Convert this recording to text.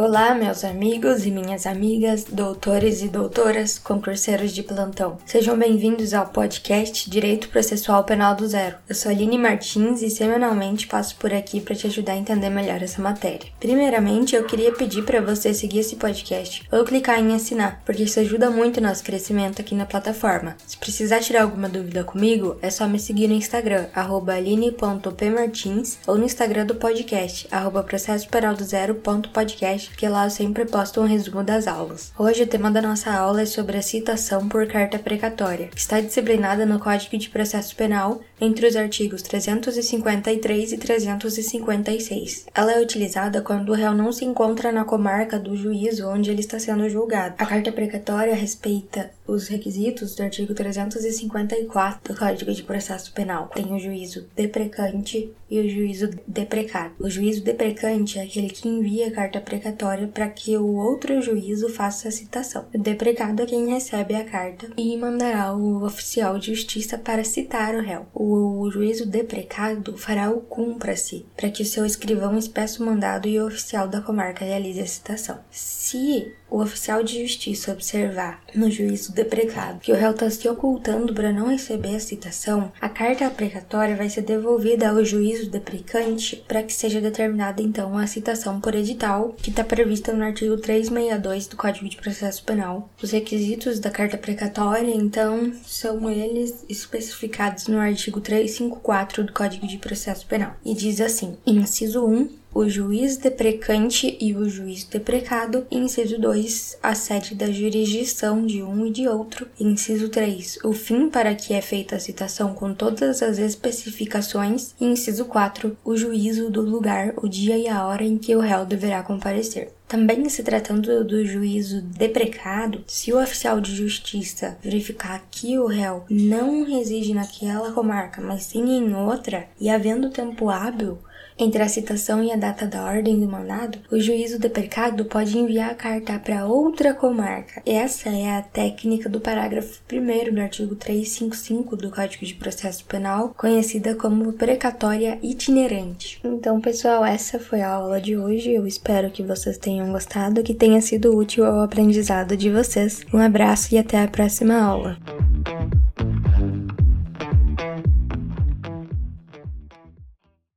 Olá, meus amigos e minhas amigas, doutores e doutoras, concurseiros de plantão. Sejam bem-vindos ao podcast Direito Processual Penal do Zero. Eu sou Aline Martins e semanalmente passo por aqui para te ajudar a entender melhor essa matéria. Primeiramente, eu queria pedir para você seguir esse podcast ou clicar em assinar, porque isso ajuda muito o nosso crescimento aqui na plataforma. Se precisar tirar alguma dúvida comigo, é só me seguir no Instagram, aline.pmartins, ou no Instagram do podcast, arroba porque lá eu sempre posto um resumo das aulas. Hoje o tema da nossa aula é sobre a citação por carta precatória, que está disciplinada no Código de Processo Penal entre os artigos 353 e 356. Ela é utilizada quando o réu não se encontra na comarca do juízo onde ele está sendo julgado. A carta precatória respeita os requisitos do artigo 354 do Código de Processo Penal. Tem o juízo deprecante e o juízo deprecado. O juízo deprecante é aquele que envia a carta precatória para que o outro juízo faça a citação. O deprecado é quem recebe a carta e mandará o oficial de justiça para citar o réu. O juízo deprecado fará o cumpra-se para que o seu escrivão espeça o mandado e o oficial da comarca realize a citação. Se o oficial de justiça observar no juízo deprecado que o réu está se ocultando para não receber a citação, a carta precatória vai ser devolvida ao juízo deprecante para que seja determinada então a citação por edital, que está prevista no artigo 362 do Código de Processo Penal. Os requisitos da carta precatória, então, são eles especificados no artigo 354 do Código de Processo Penal. E diz assim: inciso 1 o juiz deprecante e o juiz deprecado. Inciso 2, a sede da jurisdição de um e de outro. Inciso 3, o fim para que é feita a citação com todas as especificações. Inciso 4, o juízo do lugar, o dia e a hora em que o réu deverá comparecer. Também se tratando do juízo deprecado, se o oficial de justiça verificar que o réu não reside naquela comarca, mas sim em outra, e havendo tempo hábil, entre a citação e a data da ordem do mandado, o juízo deprecado pode enviar a carta para outra comarca. Essa é a técnica do parágrafo 1 do artigo 355 do Código de Processo Penal, conhecida como precatória itinerante. Então, pessoal, essa foi a aula de hoje. Eu espero que vocês tenham gostado, que tenha sido útil ao aprendizado de vocês. Um abraço e até a próxima aula.